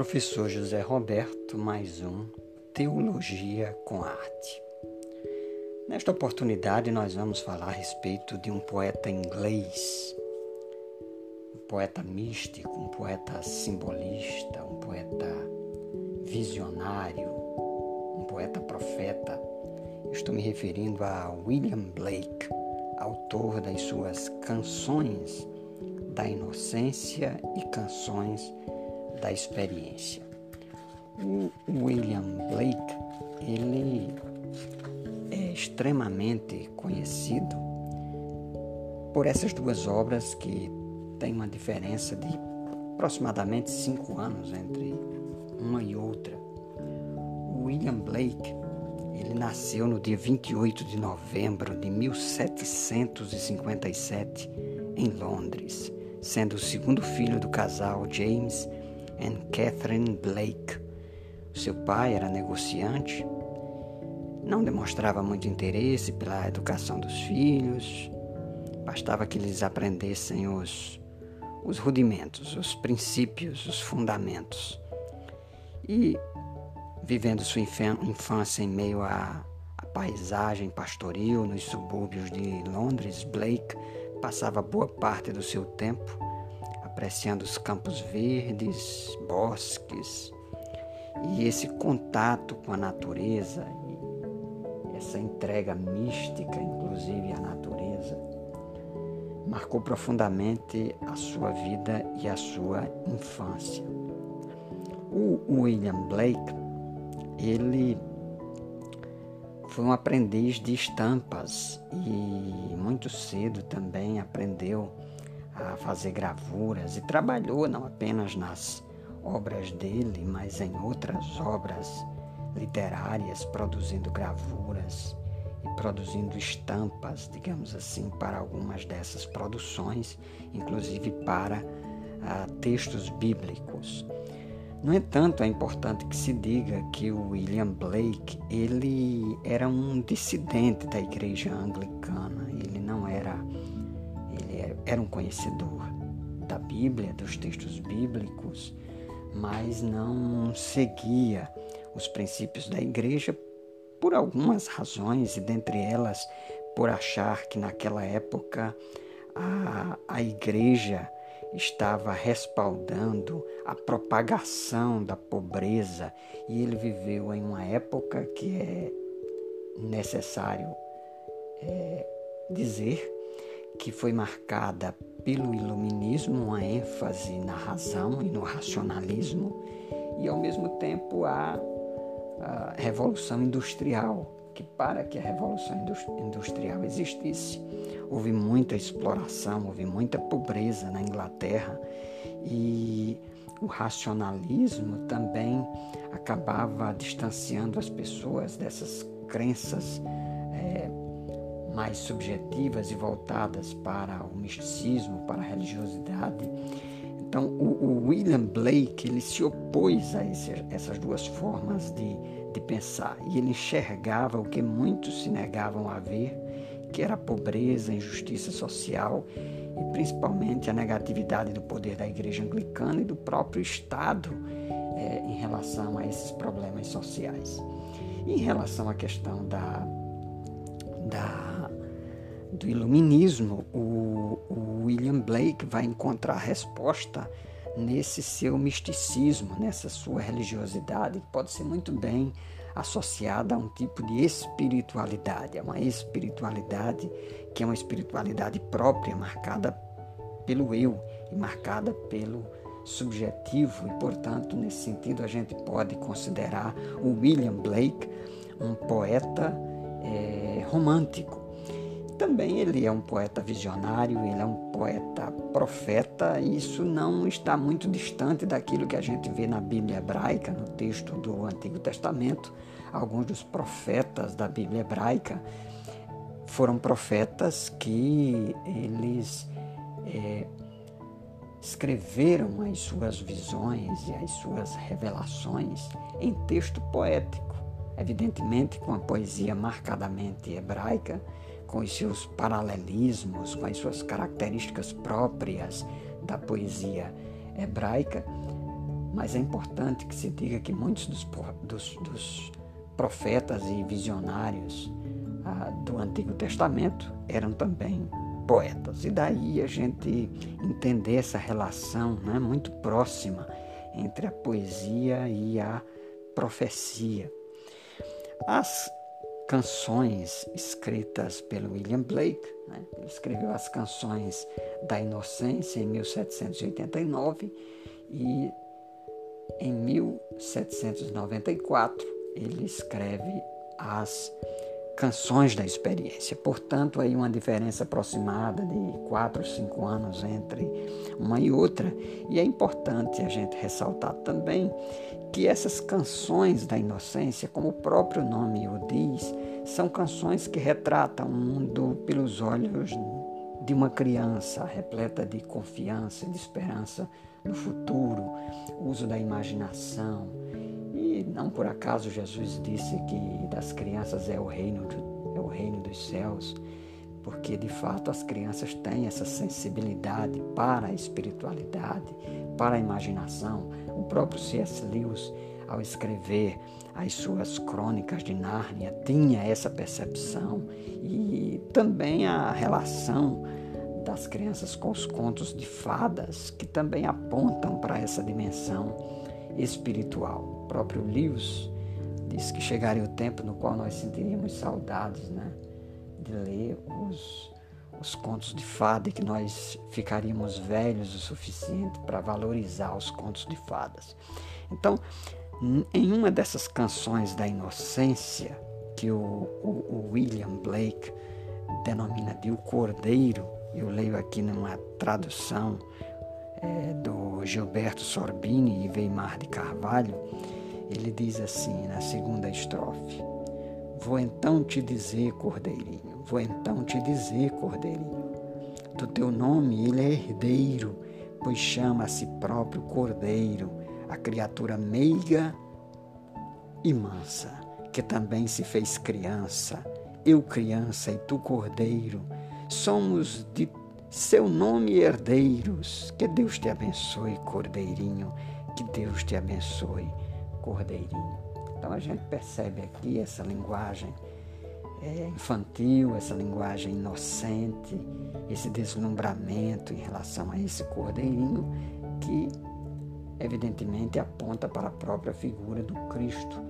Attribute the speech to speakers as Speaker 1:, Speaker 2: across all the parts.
Speaker 1: Professor José Roberto, mais um Teologia com Arte. Nesta oportunidade, nós vamos falar a respeito de um poeta inglês, um poeta místico, um poeta simbolista, um poeta visionário, um poeta profeta. Estou me referindo a William Blake, autor das suas Canções da Inocência e Canções da experiência. O William Blake, ele é extremamente conhecido por essas duas obras que têm uma diferença de aproximadamente cinco anos entre uma e outra. O William Blake, ele nasceu no dia 28 de novembro de 1757 em Londres, sendo o segundo filho do casal James and Catherine Blake. Seu pai era negociante, não demonstrava muito interesse pela educação dos filhos, bastava que eles aprendessem os, os rudimentos, os princípios, os fundamentos. E, vivendo sua infância em meio à, à paisagem pastoril nos subúrbios de Londres, Blake passava boa parte do seu tempo apreciando os campos verdes, bosques e esse contato com a natureza essa entrega mística, inclusive à natureza, marcou profundamente a sua vida e a sua infância. O William Blake, ele foi um aprendiz de estampas e muito cedo também aprendeu a fazer gravuras e trabalhou não apenas nas obras dele, mas em outras obras literárias, produzindo gravuras e produzindo estampas, digamos assim, para algumas dessas produções, inclusive para ah, textos bíblicos. No entanto, é importante que se diga que o William Blake ele era um dissidente da igreja anglicana. Era um conhecedor da Bíblia, dos textos bíblicos, mas não seguia os princípios da igreja por algumas razões, e dentre elas por achar que naquela época a, a igreja estava respaldando a propagação da pobreza e ele viveu em uma época que é necessário é, dizer que foi marcada pelo iluminismo, uma ênfase na razão e no racionalismo, e ao mesmo tempo a, a revolução industrial, que para que a revolução industrial existisse, houve muita exploração, houve muita pobreza na Inglaterra e o racionalismo também acabava distanciando as pessoas dessas crenças mais subjetivas e voltadas para o misticismo, para a religiosidade. Então, o, o William Blake ele se opôs a esse, essas duas formas de, de pensar e ele enxergava o que muitos se negavam a ver, que era a pobreza, a injustiça social e principalmente a negatividade do poder da Igreja Anglicana e do próprio Estado é, em relação a esses problemas sociais. em relação à questão da, da do iluminismo, o, o William Blake vai encontrar resposta nesse seu misticismo, nessa sua religiosidade, que pode ser muito bem associada a um tipo de espiritualidade, é uma espiritualidade que é uma espiritualidade própria, marcada pelo eu e marcada pelo subjetivo, e portanto, nesse sentido, a gente pode considerar o William Blake um poeta é, romântico também ele é um poeta visionário, ele é um poeta profeta, e isso não está muito distante daquilo que a gente vê na Bíblia hebraica, no texto do Antigo Testamento. Alguns dos profetas da Bíblia hebraica foram profetas que eles é, escreveram as suas visões e as suas revelações em texto poético, evidentemente com a poesia marcadamente hebraica com os seus paralelismos, com as suas características próprias da poesia hebraica, Mas é importante que se diga que muitos dos, dos, dos profetas e visionários ah, do Antigo Testamento eram também poetas. E daí a gente entender essa relação né, muito próxima entre a poesia e a profecia. As canções escritas pelo William Blake, né, ele escreveu as canções da Inocência em 1789 e em 1794 ele escreve as canções da experiência. Portanto, aí uma diferença aproximada de 4, 5 anos entre uma e outra. E é importante a gente ressaltar também que essas canções da inocência, como o próprio nome o diz, são canções que retratam o mundo pelos olhos de uma criança repleta de confiança de esperança no futuro, uso da imaginação, não por acaso Jesus disse que das crianças é o reino, é o reino dos céus, porque de fato as crianças têm essa sensibilidade para a espiritualidade, para a imaginação. O próprio C.S. Lewis, ao escrever as suas crônicas de Nárnia, tinha essa percepção e também a relação das crianças com os contos de fadas, que também apontam para essa dimensão espiritual. Próprio Lewis diz que chegaria o tempo no qual nós sentiríamos saudades né, de ler os, os contos de fada e que nós ficaríamos velhos o suficiente para valorizar os contos de fadas. Então, em uma dessas canções da inocência, que o, o, o William Blake denomina de O Cordeiro, eu leio aqui numa tradução é, do Gilberto Sorbini e Weimar de Carvalho, ele diz assim na segunda estrofe: Vou então te dizer, Cordeirinho, vou então te dizer, Cordeirinho, do teu nome ele é herdeiro, pois chama a si próprio Cordeiro, a criatura meiga e mansa, que também se fez criança, eu criança e tu cordeiro, somos de seu nome herdeiros. Que Deus te abençoe, Cordeirinho. Que Deus te abençoe, Cordeirinho. Então a gente percebe aqui essa linguagem é, infantil, essa linguagem inocente, esse deslumbramento em relação a esse Cordeirinho que evidentemente aponta para a própria figura do Cristo.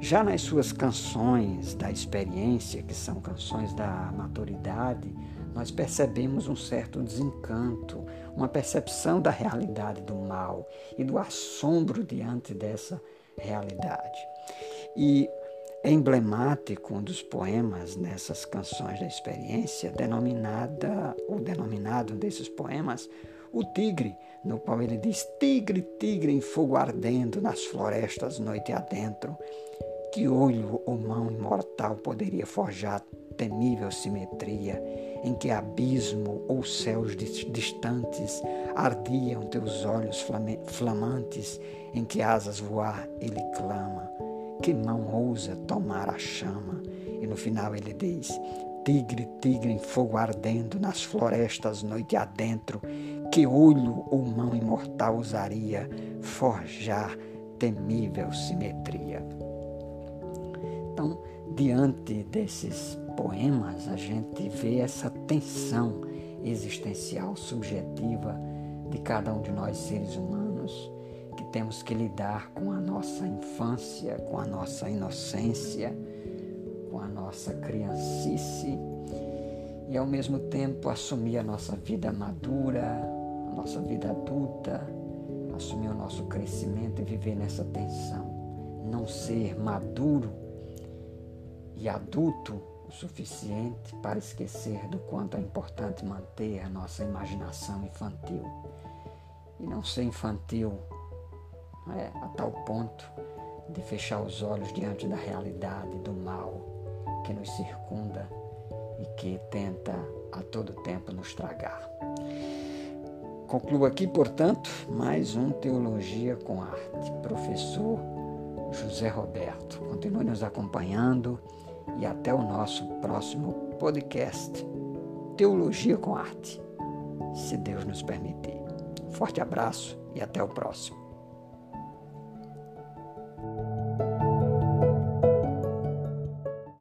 Speaker 1: Já nas suas canções da experiência, que são canções da maturidade, nós percebemos um certo desencanto, uma percepção da realidade do mal e do assombro diante dessa realidade. E é emblemático um dos poemas nessas canções da experiência, denominada, ou denominado desses poemas, o tigre, no qual ele diz: Tigre, tigre em fogo ardendo nas florestas noite adentro, que olho ou mão imortal poderia forjar temível simetria, em que abismo ou céus distantes ardiam teus olhos flamantes, em que asas voar ele clama, que mão ousa tomar a chama? E no final ele diz: Tigre, tigre em fogo ardendo nas florestas noite adentro, que olho ou mão imortal usaria forjar temível simetria? Então, diante desses poemas, a gente vê essa tensão existencial, subjetiva de cada um de nós seres humanos, que temos que lidar com a nossa infância, com a nossa inocência, com a nossa criancice e ao mesmo tempo assumir a nossa vida madura, a nossa vida adulta, assumir o nosso crescimento e viver nessa tensão. Não ser maduro e adulto o suficiente para esquecer do quanto é importante manter a nossa imaginação infantil. E não ser infantil é, a tal ponto de fechar os olhos diante da realidade do mal que nos circunda e que tenta a todo tempo nos tragar. Concluo aqui, portanto, mais um Teologia com Arte. Professor José Roberto. Continue nos acompanhando e até o nosso próximo podcast Teologia com Arte, se Deus nos permitir. Forte abraço e até o próximo.